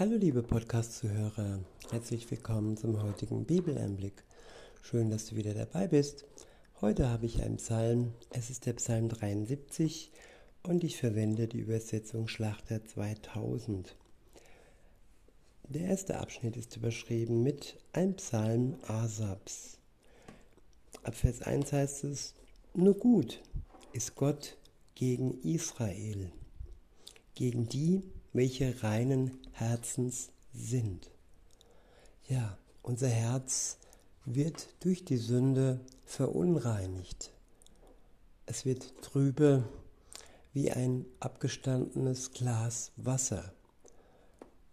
Hallo liebe Podcast-Zuhörer, herzlich willkommen zum heutigen Bibeleinblick. Schön, dass du wieder dabei bist. Heute habe ich einen Psalm, es ist der Psalm 73 und ich verwende die Übersetzung Schlachter 2000. Der erste Abschnitt ist überschrieben mit ein Psalm Asabs. Ab Vers 1 heißt es, nur gut ist Gott gegen Israel, gegen die, welche reinen Herzens sind. Ja, unser Herz wird durch die Sünde verunreinigt. Es wird trübe wie ein abgestandenes Glas Wasser.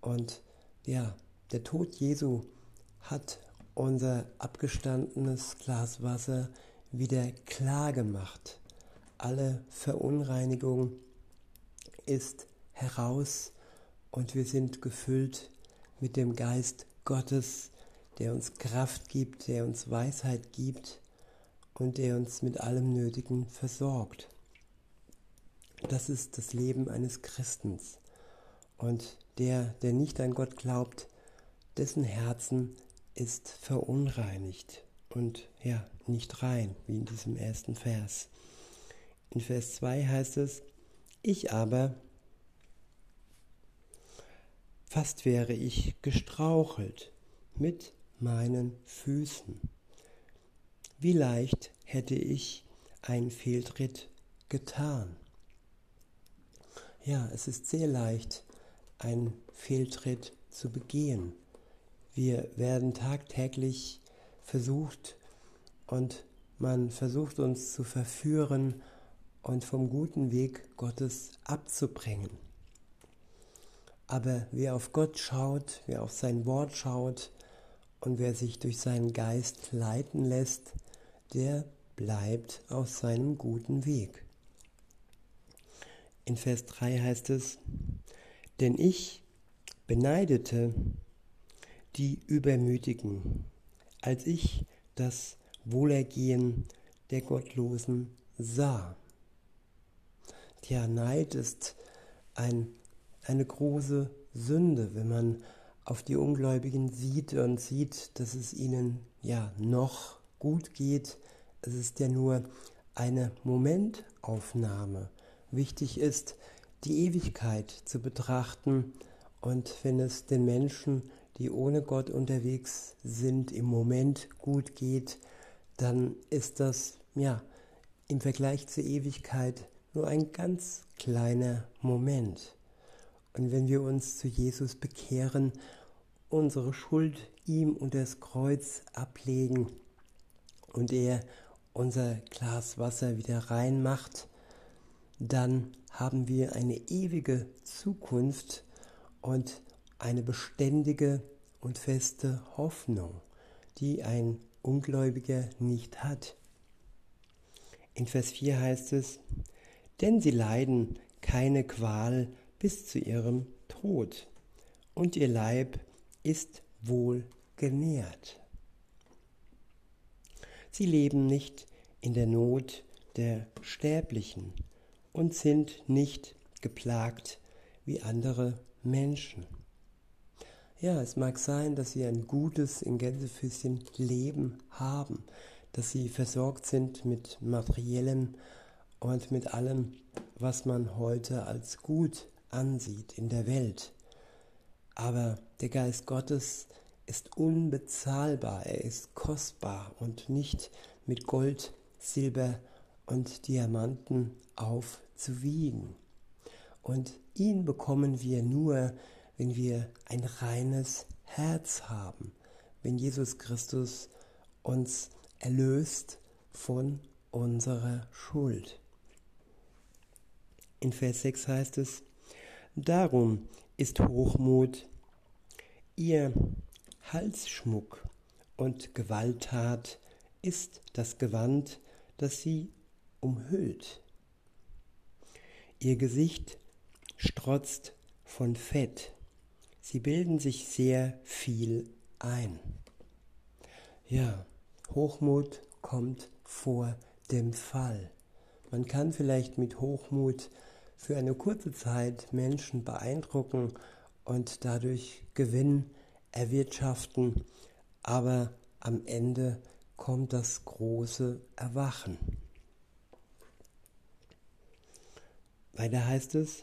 Und ja, der Tod Jesu hat unser abgestandenes Glas Wasser wieder klar gemacht. Alle Verunreinigung ist heraus und wir sind gefüllt mit dem Geist Gottes, der uns Kraft gibt, der uns Weisheit gibt und der uns mit allem Nötigen versorgt. Das ist das Leben eines Christens. Und der, der nicht an Gott glaubt, dessen Herzen ist verunreinigt und ja, nicht rein, wie in diesem ersten Vers. In Vers 2 heißt es, ich aber, fast wäre ich gestrauchelt mit meinen Füßen. Wie leicht hätte ich einen Fehltritt getan. Ja, es ist sehr leicht, einen Fehltritt zu begehen. Wir werden tagtäglich versucht und man versucht uns zu verführen und vom guten Weg Gottes abzubringen. Aber wer auf Gott schaut, wer auf sein Wort schaut und wer sich durch seinen Geist leiten lässt, der bleibt auf seinem guten Weg. In Vers 3 heißt es, denn ich beneidete die Übermütigen, als ich das Wohlergehen der Gottlosen sah. Tja, Neid ist ein, eine große Sünde, wenn man auf die Ungläubigen sieht und sieht, dass es ihnen ja noch gut geht. Es ist ja nur eine Momentaufnahme. Wichtig ist, die Ewigkeit zu betrachten und wenn es den Menschen, die ohne Gott unterwegs sind, im Moment gut geht, dann ist das ja im Vergleich zur Ewigkeit nur ein ganz kleiner Moment. Und wenn wir uns zu Jesus bekehren, unsere Schuld ihm unter das Kreuz ablegen und er unser Glas Wasser wieder reinmacht, dann haben wir eine ewige Zukunft und eine beständige und feste Hoffnung, die ein Ungläubiger nicht hat. In Vers 4 heißt es, denn sie leiden keine Qual bis zu ihrem Tod, und ihr Leib ist wohl genährt. Sie leben nicht in der Not der Sterblichen, und sind nicht geplagt wie andere Menschen. Ja, es mag sein, dass sie ein gutes, in Gänsefüßchen Leben haben, dass sie versorgt sind mit materiellem und mit allem, was man heute als gut ansieht in der Welt. Aber der Geist Gottes ist unbezahlbar, er ist kostbar und nicht mit Gold, Silber und Diamanten aufzuwiegen. Und ihn bekommen wir nur, wenn wir ein reines Herz haben, wenn Jesus Christus uns erlöst von unserer Schuld. In Vers 6 heißt es, Darum ist Hochmut ihr Halsschmuck und Gewalttat ist das Gewand, das sie umhüllt. Ihr Gesicht strotzt von Fett. Sie bilden sich sehr viel ein. Ja, Hochmut kommt vor dem Fall. Man kann vielleicht mit Hochmut für eine kurze Zeit Menschen beeindrucken und dadurch Gewinn erwirtschaften, aber am Ende kommt das große Erwachen. Weiter heißt es,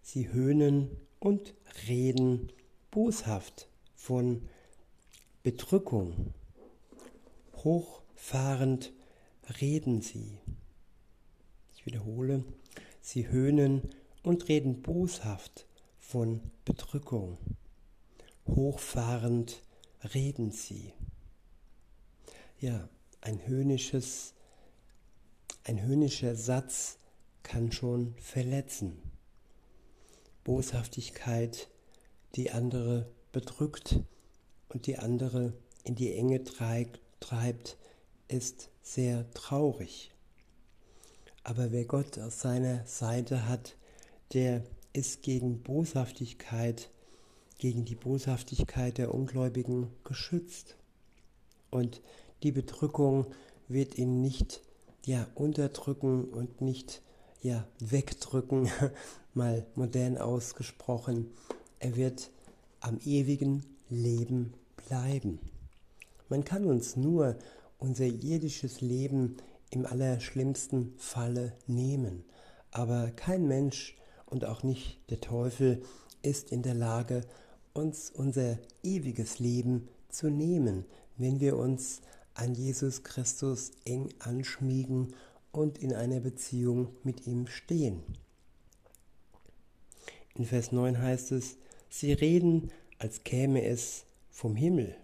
sie höhnen und reden boshaft von Bedrückung. Hochfahrend reden sie. Ich wiederhole, sie höhnen und reden boshaft von Bedrückung. Hochfahrend reden sie. Ja, ein höhnisches, ein höhnischer Satz kann schon verletzen. Boshaftigkeit, die andere bedrückt und die andere in die Enge treibt, ist sehr traurig. Aber wer Gott auf seiner Seite hat, der ist gegen Boshaftigkeit, gegen die Boshaftigkeit der Ungläubigen geschützt. Und die Bedrückung wird ihn nicht ja, unterdrücken und nicht ja, wegdrücken, mal modern ausgesprochen. Er wird am ewigen Leben bleiben. Man kann uns nur unser irdisches Leben im allerschlimmsten Falle nehmen, aber kein Mensch und auch nicht der Teufel ist in der Lage, uns unser ewiges Leben zu nehmen, wenn wir uns an Jesus Christus eng anschmiegen und in einer Beziehung mit ihm stehen. In Vers 9 heißt es, sie reden, als käme es vom Himmel.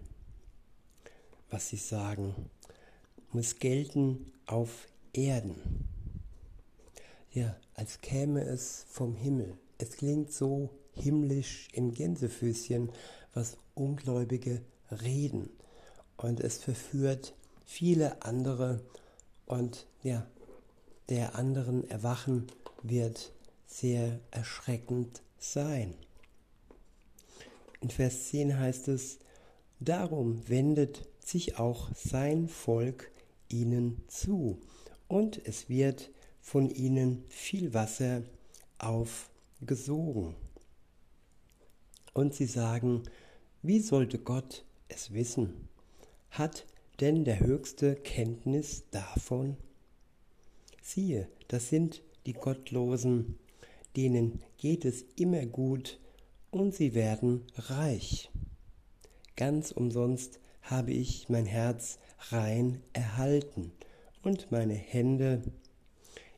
Was sie sagen, muss gelten auf Erden. Ja, als käme es vom Himmel. Es klingt so himmlisch im Gänsefüßchen, was Ungläubige reden. Und es verführt viele andere und ja, der anderen Erwachen wird sehr erschreckend sein. In Vers 10 heißt es, Darum wendet sich auch sein Volk ihnen zu, und es wird von ihnen viel Wasser aufgesogen. Und sie sagen, wie sollte Gott es wissen? Hat denn der Höchste Kenntnis davon? Siehe, das sind die Gottlosen, denen geht es immer gut und sie werden reich. Ganz umsonst habe ich mein Herz rein erhalten und meine Hände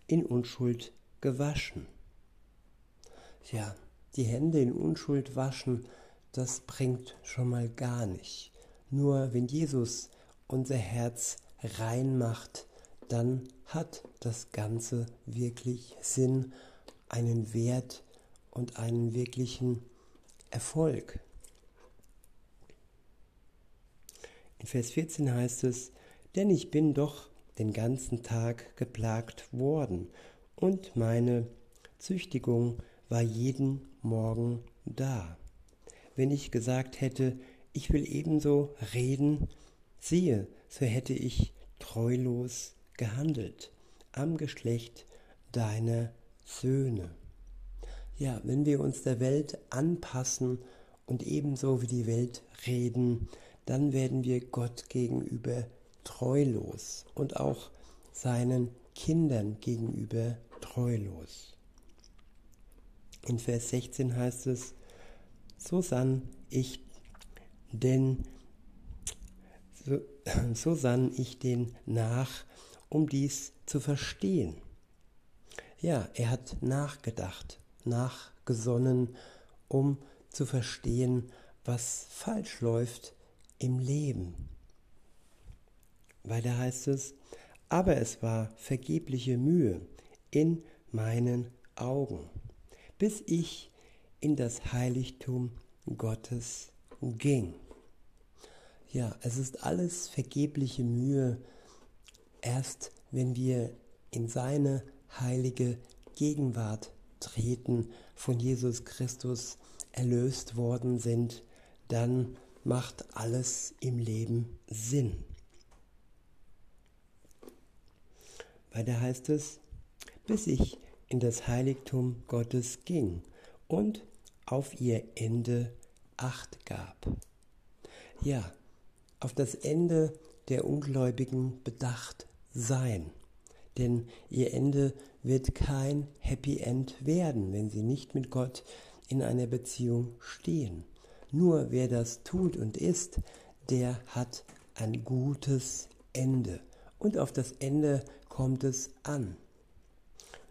in Unschuld gewaschen. Ja, die Hände in Unschuld waschen, das bringt schon mal gar nicht. Nur wenn Jesus unser Herz rein macht, dann hat das Ganze wirklich Sinn, einen Wert und einen wirklichen Erfolg. In Vers 14 heißt es, denn ich bin doch den ganzen Tag geplagt worden und meine Züchtigung war jeden Morgen da. Wenn ich gesagt hätte, ich will ebenso reden, siehe, so hätte ich treulos gehandelt am Geschlecht deiner Söhne. Ja, wenn wir uns der Welt anpassen und ebenso wie die Welt reden, dann werden wir Gott gegenüber treulos und auch seinen Kindern gegenüber treulos. In Vers 16 heißt es, so sann ich denn so, so sann ich den nach, um dies zu verstehen. Ja, er hat nachgedacht, nachgesonnen, um zu verstehen, was falsch läuft im Leben. Weiter heißt es, aber es war vergebliche Mühe in meinen Augen, bis ich in das Heiligtum Gottes ging. Ja, es ist alles vergebliche Mühe, erst wenn wir in seine heilige Gegenwart treten, von Jesus Christus erlöst worden sind, dann macht alles im Leben Sinn. Weiter heißt es, bis ich in das Heiligtum Gottes ging und auf ihr Ende acht gab. Ja, auf das Ende der Ungläubigen bedacht sein, denn ihr Ende wird kein Happy End werden, wenn sie nicht mit Gott in einer Beziehung stehen. Nur wer das tut und ist, der hat ein gutes Ende. Und auf das Ende kommt es an.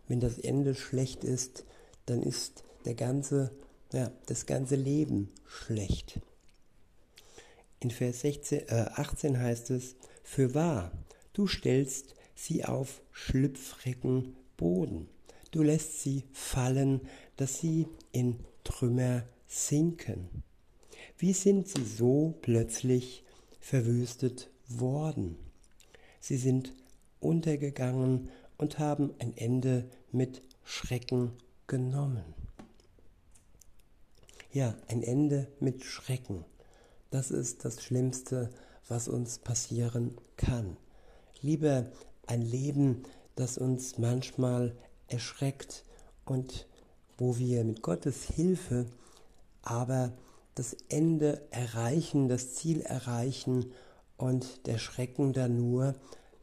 Wenn das Ende schlecht ist, dann ist der ganze, ja, das ganze Leben schlecht. In Vers 16, äh 18 heißt es, für wahr, du stellst sie auf schlüpfrigen Boden. Du lässt sie fallen, dass sie in Trümmer sinken. Wie sind sie so plötzlich verwüstet worden? Sie sind untergegangen und haben ein Ende mit Schrecken genommen. Ja, ein Ende mit Schrecken. Das ist das Schlimmste, was uns passieren kann. Lieber ein Leben, das uns manchmal erschreckt und wo wir mit Gottes Hilfe aber das Ende erreichen, das Ziel erreichen und der Schrecken dann nur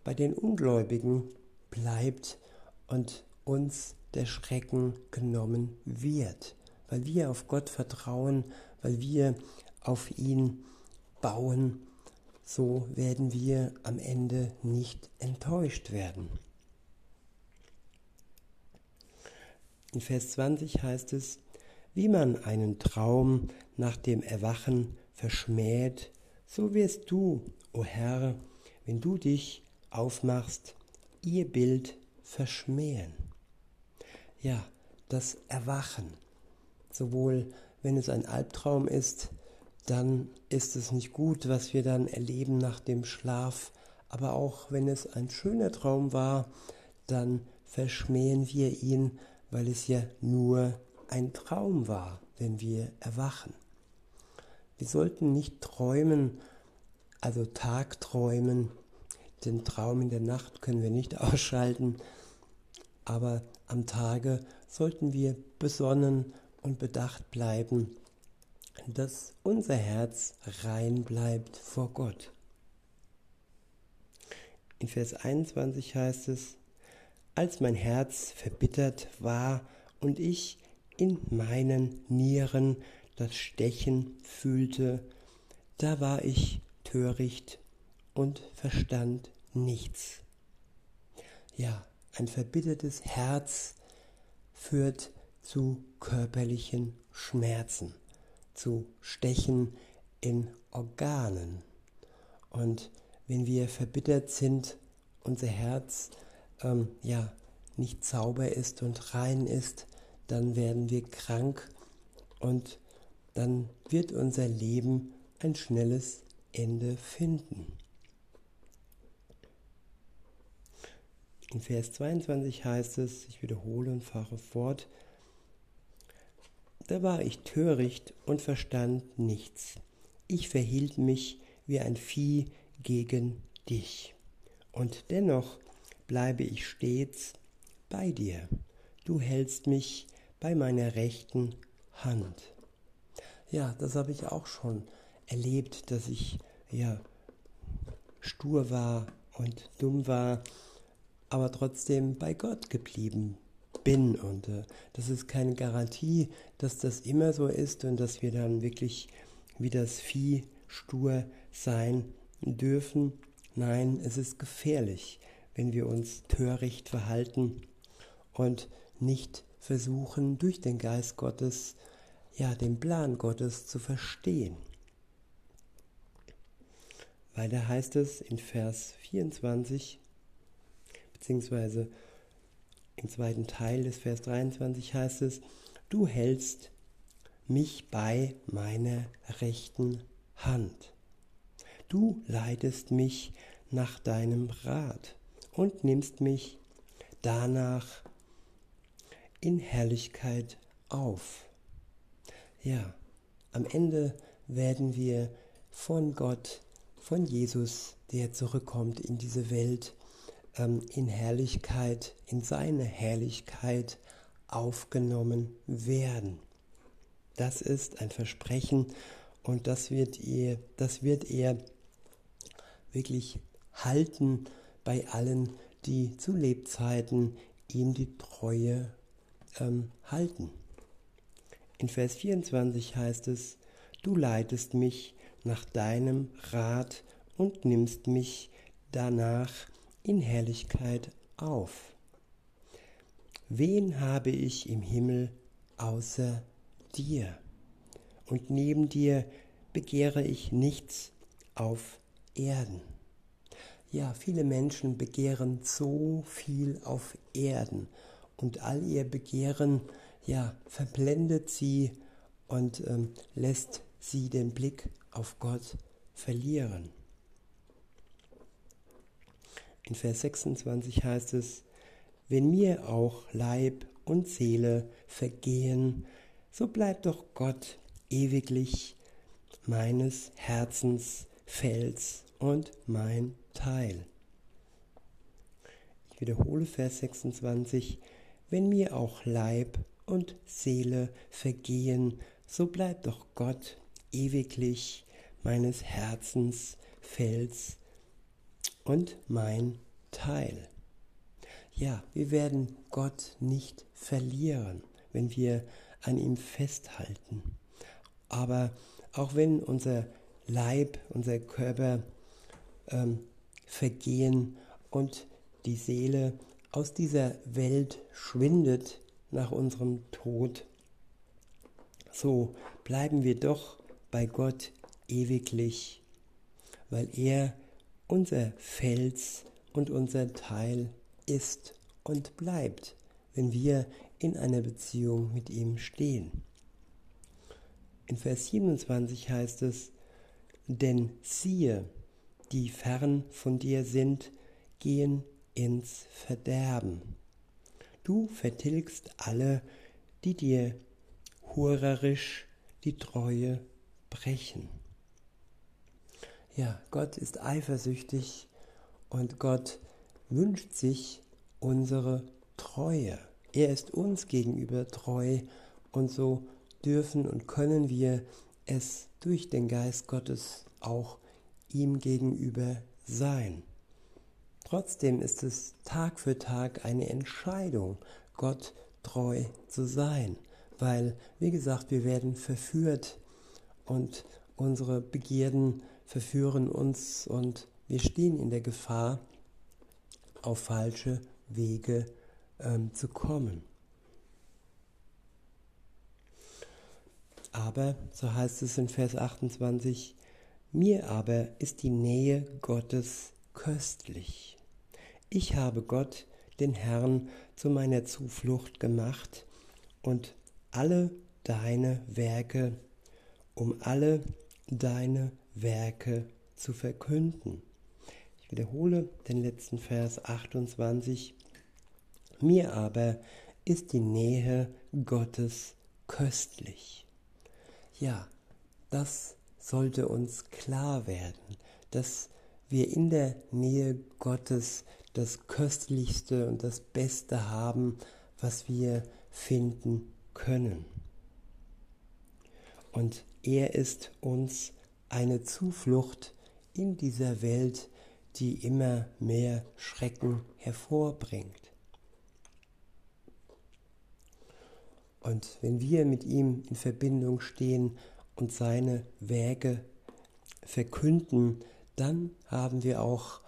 bei den Ungläubigen bleibt und uns der Schrecken genommen wird, weil wir auf Gott vertrauen, weil wir auf ihn bauen, so werden wir am Ende nicht enttäuscht werden. In Vers 20 heißt es, wie man einen Traum nach dem Erwachen verschmäht, so wirst du, o Herr, wenn du dich aufmachst, ihr Bild verschmähen. Ja, das Erwachen. Sowohl wenn es ein Albtraum ist, dann ist es nicht gut, was wir dann erleben nach dem Schlaf. Aber auch wenn es ein schöner Traum war, dann verschmähen wir ihn, weil es ja nur ein Traum war, wenn wir erwachen. Wir sollten nicht träumen, also Tagträumen, den Traum in der Nacht können wir nicht ausschalten, aber am Tage sollten wir besonnen und bedacht bleiben, dass unser Herz rein bleibt vor Gott. In Vers 21 heißt es, als mein Herz verbittert war und ich in meinen Nieren das Stechen fühlte, da war ich töricht und verstand nichts. Ja, ein verbittertes Herz führt zu körperlichen Schmerzen, zu Stechen in Organen. Und wenn wir verbittert sind, unser Herz ähm, ja nicht sauber ist und rein ist, dann werden wir krank und dann wird unser Leben ein schnelles Ende finden. In Vers 22 heißt es, ich wiederhole und fahre fort, da war ich töricht und verstand nichts. Ich verhielt mich wie ein Vieh gegen dich. Und dennoch bleibe ich stets bei dir. Du hältst mich bei meiner rechten Hand. Ja, das habe ich auch schon erlebt, dass ich ja stur war und dumm war, aber trotzdem bei Gott geblieben bin. Und äh, das ist keine Garantie, dass das immer so ist und dass wir dann wirklich wie das Vieh stur sein dürfen. Nein, es ist gefährlich, wenn wir uns töricht verhalten und nicht versuchen, durch den Geist Gottes, ja, den Plan Gottes zu verstehen. Weiter heißt es in Vers 24, beziehungsweise im zweiten Teil des Vers 23 heißt es, du hältst mich bei meiner rechten Hand. Du leitest mich nach deinem Rat und nimmst mich danach in Herrlichkeit auf. Ja, am Ende werden wir von Gott, von Jesus, der zurückkommt in diese Welt, ähm, in Herrlichkeit, in seine Herrlichkeit aufgenommen werden. Das ist ein Versprechen und das wird er, das wird er wirklich halten bei allen, die zu Lebzeiten ihm die Treue ähm, halten. In Vers 24 heißt es, du leitest mich nach deinem Rat und nimmst mich danach in Herrlichkeit auf. Wen habe ich im Himmel außer dir? Und neben dir begehre ich nichts auf Erden. Ja, viele Menschen begehren so viel auf Erden und all ihr Begehren, ja, verblendet sie und ähm, lässt sie den Blick auf Gott verlieren. In Vers 26 heißt es, wenn mir auch Leib und Seele vergehen, so bleibt doch Gott ewiglich meines Herzens Fels und mein Teil. Ich wiederhole Vers 26, wenn mir auch Leib und Seele vergehen, so bleibt doch Gott ewiglich meines Herzens Fels und mein Teil. Ja, wir werden Gott nicht verlieren, wenn wir an ihm festhalten. Aber auch wenn unser Leib, unser Körper ähm, vergehen und die Seele aus dieser Welt schwindet nach unserem Tod, so bleiben wir doch bei Gott ewiglich, weil er unser Fels und unser Teil ist und bleibt, wenn wir in einer Beziehung mit ihm stehen. In Vers 27 heißt es, denn siehe, die fern von dir sind, gehen ins Verderben. Du vertilgst alle, die dir hurerisch die Treue brechen. Ja, Gott ist eifersüchtig und Gott wünscht sich unsere Treue. Er ist uns gegenüber treu und so dürfen und können wir es durch den Geist Gottes auch ihm gegenüber sein. Trotzdem ist es Tag für Tag eine Entscheidung, Gott treu zu sein, weil, wie gesagt, wir werden verführt und unsere Begierden verführen uns und wir stehen in der Gefahr, auf falsche Wege ähm, zu kommen. Aber, so heißt es in Vers 28, mir aber ist die Nähe Gottes köstlich. Ich habe Gott, den Herrn, zu meiner Zuflucht gemacht und alle deine Werke, um alle deine Werke zu verkünden. Ich wiederhole den letzten Vers 28. Mir aber ist die Nähe Gottes köstlich. Ja, das sollte uns klar werden, dass wir in der Nähe Gottes das Köstlichste und das Beste haben, was wir finden können. Und er ist uns eine Zuflucht in dieser Welt, die immer mehr Schrecken hervorbringt. Und wenn wir mit ihm in Verbindung stehen und seine Wege verkünden, dann haben wir auch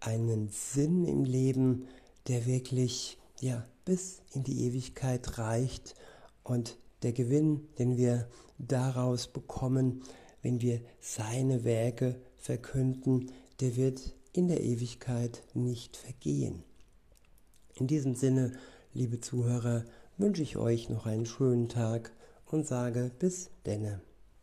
einen Sinn im Leben, der wirklich ja bis in die Ewigkeit reicht und der Gewinn, den wir daraus bekommen, wenn wir seine Werke verkünden, der wird in der Ewigkeit nicht vergehen. In diesem Sinne, liebe Zuhörer, wünsche ich euch noch einen schönen Tag und sage bis denne.